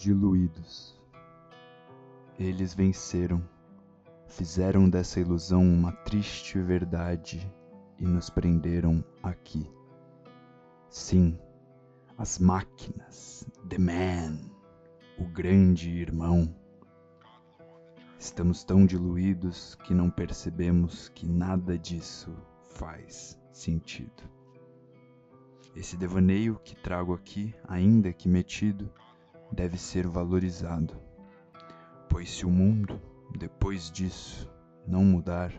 diluídos. Eles venceram, fizeram dessa ilusão uma triste verdade e nos prenderam aqui. Sim, as máquinas, The Man, o grande irmão. Estamos tão diluídos que não percebemos que nada disso faz sentido. Esse devaneio que trago aqui, ainda que metido, deve ser valorizado. Pois se o mundo, depois disso, não mudar,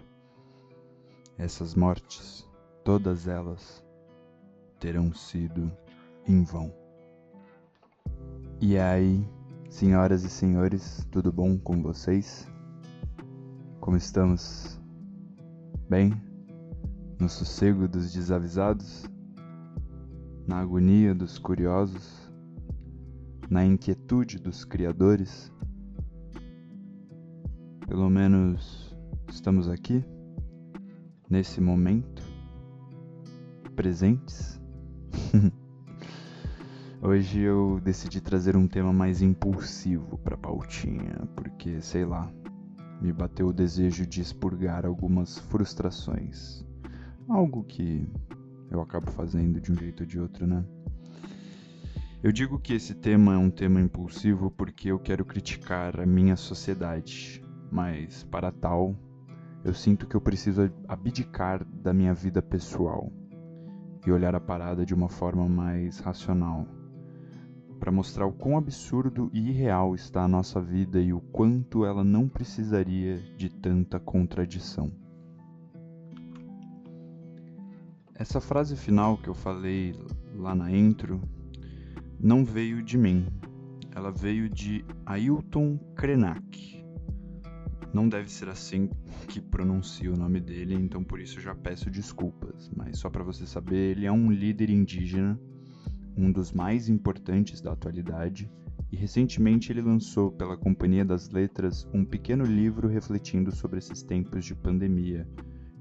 essas mortes, todas elas, terão sido em vão. E aí, senhoras e senhores, tudo bom com vocês? Como estamos? Bem? No sossego dos desavisados? Na agonia dos curiosos? Na inquietude dos criadores. Pelo menos estamos aqui, nesse momento, presentes. Hoje eu decidi trazer um tema mais impulsivo para a pautinha, porque sei lá, me bateu o desejo de expurgar algumas frustrações. Algo que eu acabo fazendo de um jeito ou de outro, né? Eu digo que esse tema é um tema impulsivo porque eu quero criticar a minha sociedade, mas para tal, eu sinto que eu preciso abdicar da minha vida pessoal e olhar a parada de uma forma mais racional, para mostrar o quão absurdo e irreal está a nossa vida e o quanto ela não precisaria de tanta contradição. Essa frase final que eu falei lá na intro não veio de mim. Ela veio de Ailton Krenak. Não deve ser assim que pronuncio o nome dele, então por isso já peço desculpas. Mas só para você saber, ele é um líder indígena, um dos mais importantes da atualidade, e recentemente ele lançou pela Companhia das Letras um pequeno livro refletindo sobre esses tempos de pandemia,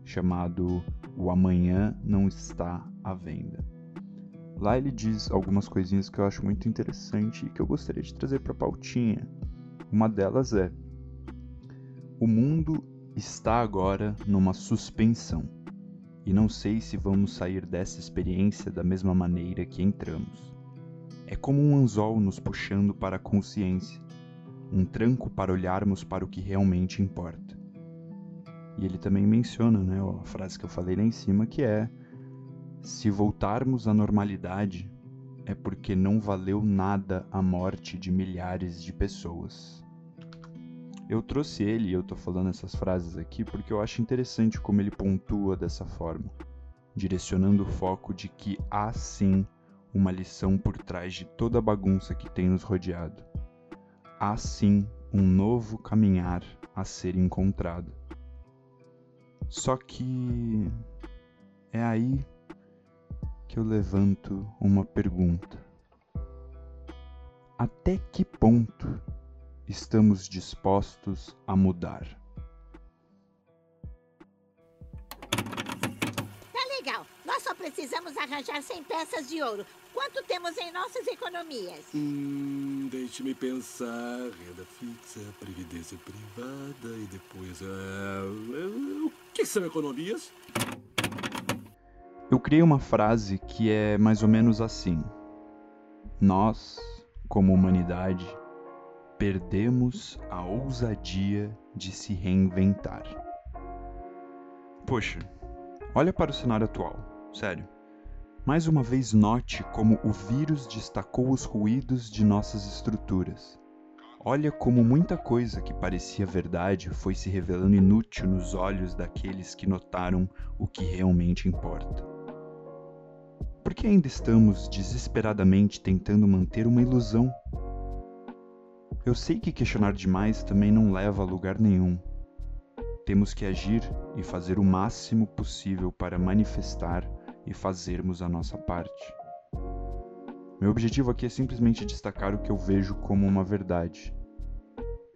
chamado O Amanhã Não Está à Venda. Lá ele diz algumas coisinhas que eu acho muito interessante e que eu gostaria de trazer para a pautinha. Uma delas é: O mundo está agora numa suspensão e não sei se vamos sair dessa experiência da mesma maneira que entramos. É como um anzol nos puxando para a consciência, um tranco para olharmos para o que realmente importa. E ele também menciona né, a frase que eu falei lá em cima, que é se voltarmos à normalidade, é porque não valeu nada a morte de milhares de pessoas. Eu trouxe ele eu tô falando essas frases aqui porque eu acho interessante como ele pontua dessa forma, direcionando o foco de que há sim uma lição por trás de toda a bagunça que tem nos rodeado. Há sim um novo caminhar a ser encontrado. Só que é aí que eu levanto uma pergunta: Até que ponto estamos dispostos a mudar? Tá legal. Nós só precisamos arranjar 100 peças de ouro. Quanto temos em nossas economias? Hum, deixe-me pensar. Renda fixa, previdência privada e depois. Uh, o que são economias? Eu criei uma frase que é mais ou menos assim: Nós, como humanidade, perdemos a ousadia de se reinventar. Poxa, olha para o cenário atual, sério. Mais uma vez note como o vírus destacou os ruídos de nossas estruturas. Olha como muita coisa que parecia verdade foi se revelando inútil nos olhos daqueles que notaram o que realmente importa. Por que ainda estamos desesperadamente tentando manter uma ilusão? Eu sei que questionar demais também não leva a lugar nenhum. Temos que agir e fazer o máximo possível para manifestar e fazermos a nossa parte. Meu objetivo aqui é simplesmente destacar o que eu vejo como uma verdade.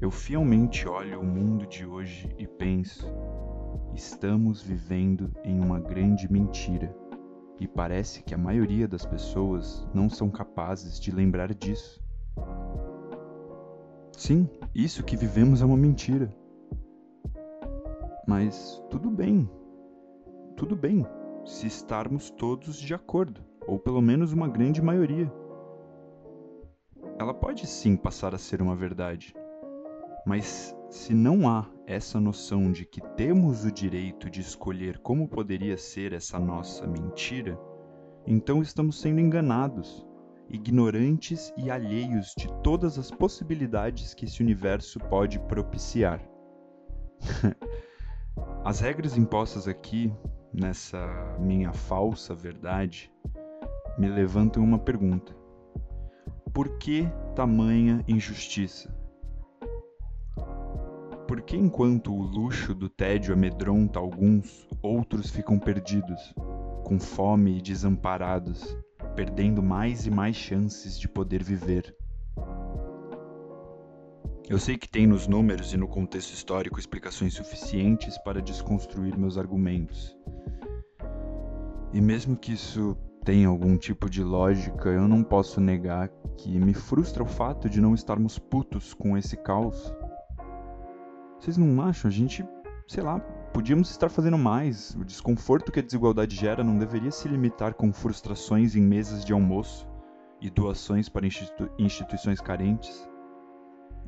Eu fielmente olho o mundo de hoje e penso: estamos vivendo em uma grande mentira e parece que a maioria das pessoas não são capazes de lembrar disso. Sim, isso que vivemos é uma mentira. Mas tudo bem. Tudo bem se estarmos todos de acordo, ou pelo menos uma grande maioria. Ela pode sim passar a ser uma verdade. Mas se não há essa noção de que temos o direito de escolher como poderia ser essa nossa mentira, então estamos sendo enganados, ignorantes e alheios de todas as possibilidades que esse universo pode propiciar. As regras impostas aqui, nessa minha falsa verdade, me levantam uma pergunta: por que tamanha injustiça? Por que enquanto o luxo do tédio amedronta alguns, outros ficam perdidos, com fome e desamparados, perdendo mais e mais chances de poder viver? Eu sei que tem nos números e no contexto histórico explicações suficientes para desconstruir meus argumentos. E mesmo que isso tenha algum tipo de lógica, eu não posso negar que me frustra o fato de não estarmos putos com esse caos vocês não acham? A gente, sei lá, podíamos estar fazendo mais. O desconforto que a desigualdade gera não deveria se limitar com frustrações em mesas de almoço e doações para institu instituições carentes.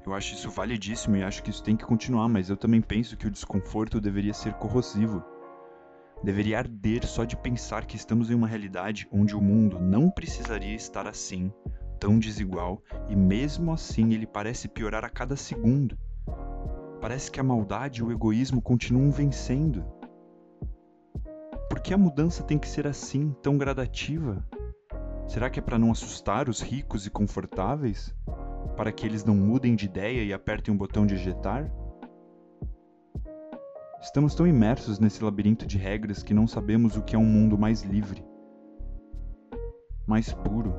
Eu acho isso validíssimo e acho que isso tem que continuar, mas eu também penso que o desconforto deveria ser corrosivo. Deveria arder só de pensar que estamos em uma realidade onde o mundo não precisaria estar assim, tão desigual, e mesmo assim ele parece piorar a cada segundo. Parece que a maldade e o egoísmo continuam vencendo. Por que a mudança tem que ser assim, tão gradativa? Será que é para não assustar os ricos e confortáveis? Para que eles não mudem de ideia e apertem o botão de ejetar? Estamos tão imersos nesse labirinto de regras que não sabemos o que é um mundo mais livre, mais puro.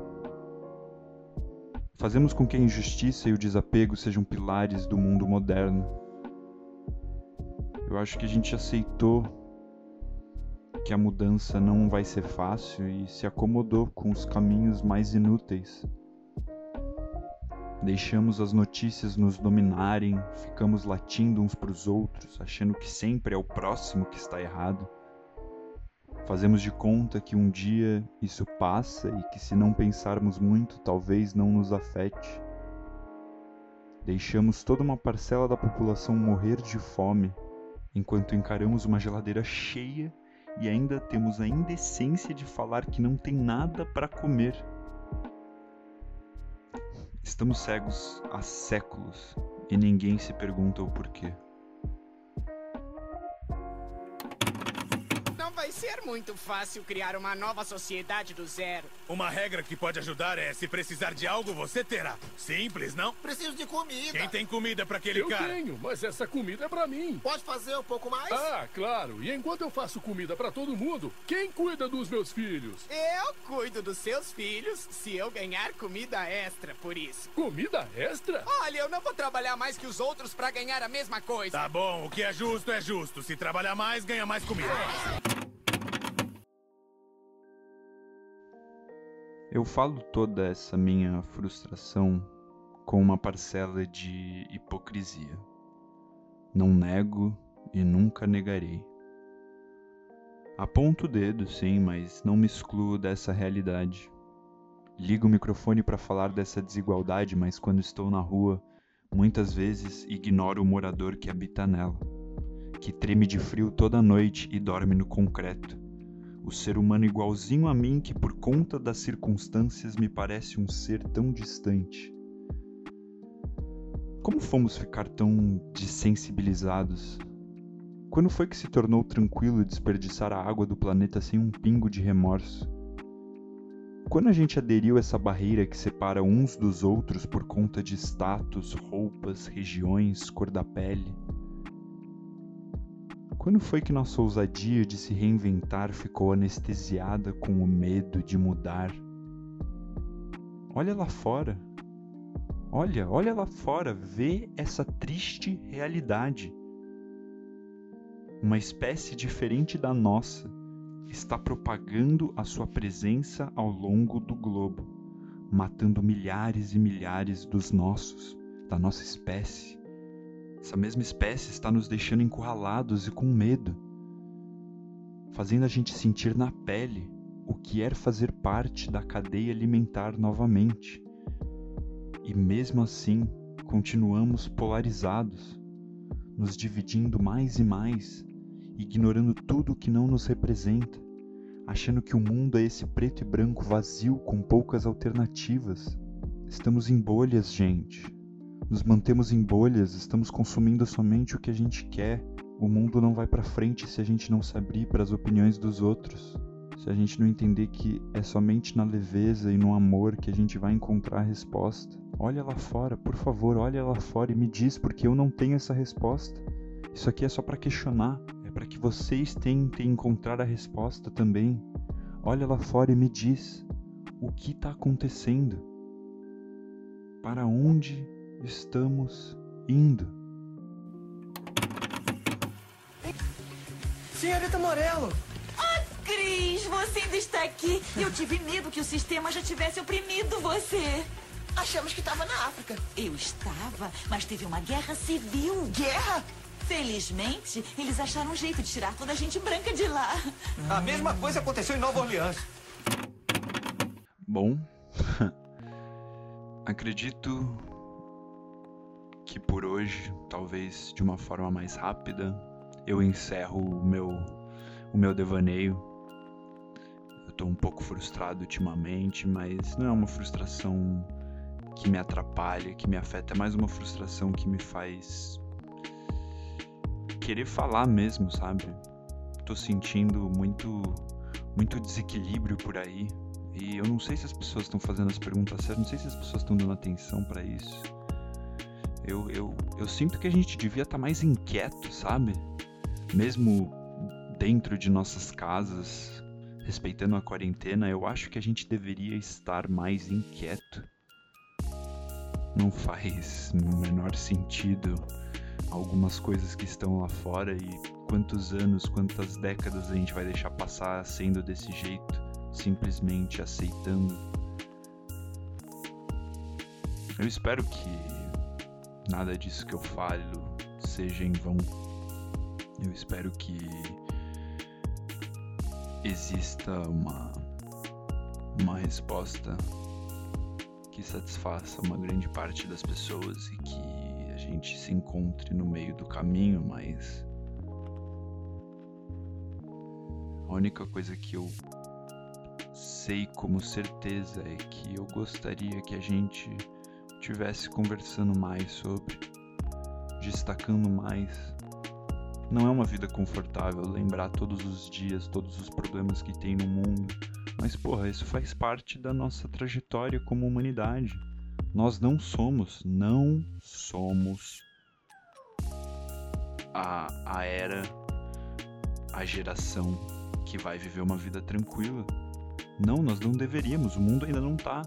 Fazemos com que a injustiça e o desapego sejam pilares do mundo moderno. Eu acho que a gente aceitou que a mudança não vai ser fácil e se acomodou com os caminhos mais inúteis. Deixamos as notícias nos dominarem, ficamos latindo uns para os outros, achando que sempre é o próximo que está errado. Fazemos de conta que um dia isso passa e que, se não pensarmos muito, talvez não nos afete. Deixamos toda uma parcela da população morrer de fome enquanto encaramos uma geladeira cheia e ainda temos a indecência de falar que não tem nada para comer. Estamos cegos há séculos e ninguém se pergunta o porquê. Ser muito fácil criar uma nova sociedade do zero. Uma regra que pode ajudar é: se precisar de algo, você terá. Simples, não? Preciso de comida. Quem tem comida para aquele eu cara? Eu tenho, mas essa comida é para mim. Pode fazer um pouco mais? Ah, claro. E enquanto eu faço comida para todo mundo, quem cuida dos meus filhos? Eu cuido dos seus filhos se eu ganhar comida extra por isso. Comida extra? Olha, eu não vou trabalhar mais que os outros para ganhar a mesma coisa. Tá bom, o que é justo é justo. Se trabalhar mais, ganha mais comida. Eu falo toda essa minha frustração com uma parcela de hipocrisia. Não nego e nunca negarei. Aponto o dedo, sim, mas não me excluo dessa realidade. Ligo o microfone para falar dessa desigualdade, mas quando estou na rua, muitas vezes ignoro o morador que habita nela, que treme de frio toda noite e dorme no concreto o ser humano igualzinho a mim que por conta das circunstâncias me parece um ser tão distante. Como fomos ficar tão desensibilizados? Quando foi que se tornou tranquilo desperdiçar a água do planeta sem um pingo de remorso? Quando a gente aderiu a essa barreira que separa uns dos outros por conta de status, roupas, regiões, cor da pele? Quando foi que nossa ousadia de se reinventar ficou anestesiada com o medo de mudar? Olha lá fora. Olha, olha lá fora, vê essa triste realidade. Uma espécie diferente da nossa está propagando a sua presença ao longo do globo, matando milhares e milhares dos nossos, da nossa espécie. Essa mesma espécie está nos deixando encurralados e com medo, fazendo a gente sentir na pele o que é fazer parte da cadeia alimentar novamente. E mesmo assim, continuamos polarizados, nos dividindo mais e mais, ignorando tudo o que não nos representa, achando que o mundo é esse preto e branco vazio com poucas alternativas. Estamos em bolhas, gente. Nos mantemos em bolhas, estamos consumindo somente o que a gente quer. O mundo não vai para frente se a gente não se abrir para as opiniões dos outros. Se a gente não entender que é somente na leveza e no amor que a gente vai encontrar a resposta. Olha lá fora, por favor, olha lá fora e me diz porque eu não tenho essa resposta. Isso aqui é só para questionar, é para que vocês tentem encontrar a resposta também. Olha lá fora e me diz o que está acontecendo. Para onde estamos indo? Senhorita Morello! Cris, você ainda está aqui. Eu tive medo que o sistema já tivesse oprimido você. Achamos que estava na África. Eu estava, mas teve uma guerra civil. Guerra? Felizmente, eles acharam um jeito de tirar toda a gente branca de lá. A mesma coisa aconteceu em Nova Orleans. Bom, acredito que por hoje, talvez de uma forma mais rápida, eu encerro o meu, o meu devaneio. Eu tô um pouco frustrado ultimamente, mas não é uma frustração que me atrapalha, que me afeta, é mais uma frustração que me faz querer falar mesmo, sabe? Tô sentindo muito muito desequilíbrio por aí. E eu não sei se as pessoas estão fazendo as perguntas certas, não sei se as pessoas estão dando atenção para isso. Eu, eu, eu sinto que a gente devia estar tá mais inquieto, sabe? Mesmo dentro de nossas casas, respeitando a quarentena, eu acho que a gente deveria estar mais inquieto. Não faz o menor sentido algumas coisas que estão lá fora e quantos anos, quantas décadas a gente vai deixar passar sendo desse jeito, simplesmente aceitando. Eu espero que nada disso que eu falo seja em vão. Eu espero que exista uma uma resposta que satisfaça uma grande parte das pessoas e que a gente se encontre no meio do caminho, mas a única coisa que eu sei como certeza é que eu gostaria que a gente tivesse conversando mais sobre, destacando mais. Não é uma vida confortável lembrar todos os dias, todos os problemas que tem no mundo mas, porra, isso faz parte da nossa trajetória como humanidade. Nós não somos, não somos a, a era, a geração que vai viver uma vida tranquila. Não, nós não deveríamos. O mundo ainda não tá,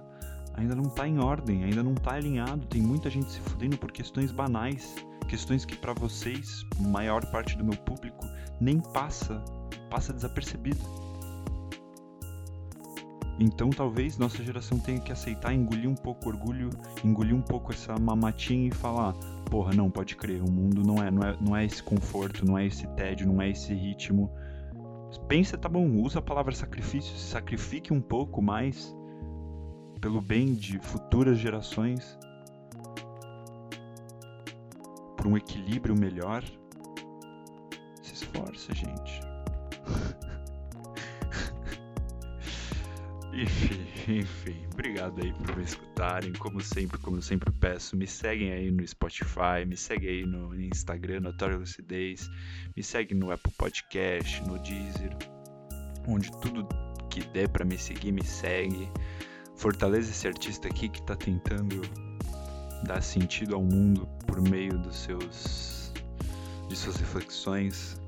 ainda não tá em ordem, ainda não tá alinhado. Tem muita gente se fudendo por questões banais, questões que para vocês, maior parte do meu público, nem passa, passa desapercebido. Então talvez nossa geração tenha que aceitar, engolir um pouco o orgulho, engolir um pouco essa mamatinha e falar: porra, não, pode crer, o mundo não é, não é, não é esse conforto, não é esse tédio, não é esse ritmo. Pensa, tá bom, usa a palavra sacrifício, sacrifique um pouco mais pelo bem de futuras gerações, por um equilíbrio melhor. Se esforça, gente. Enfim, enfim, obrigado aí por me escutarem. Como sempre, como sempre peço, me seguem aí no Spotify, me segue aí no Instagram, Notório Lucidez, me segue no Apple Podcast, no Deezer, onde tudo que der para me seguir, me segue. Fortaleza esse artista aqui que tá tentando dar sentido ao mundo por meio dos seus de suas reflexões.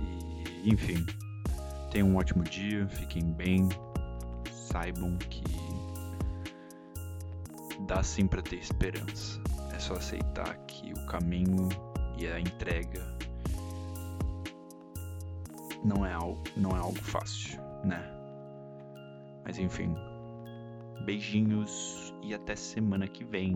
E, enfim, tenham um ótimo dia, fiquem bem, saibam que dá sim para ter esperança. É só aceitar que o caminho e a entrega não é algo, não é algo fácil, né? Mas enfim, Beijinhos e até semana que vem.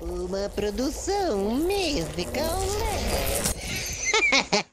Uma produção musical lab.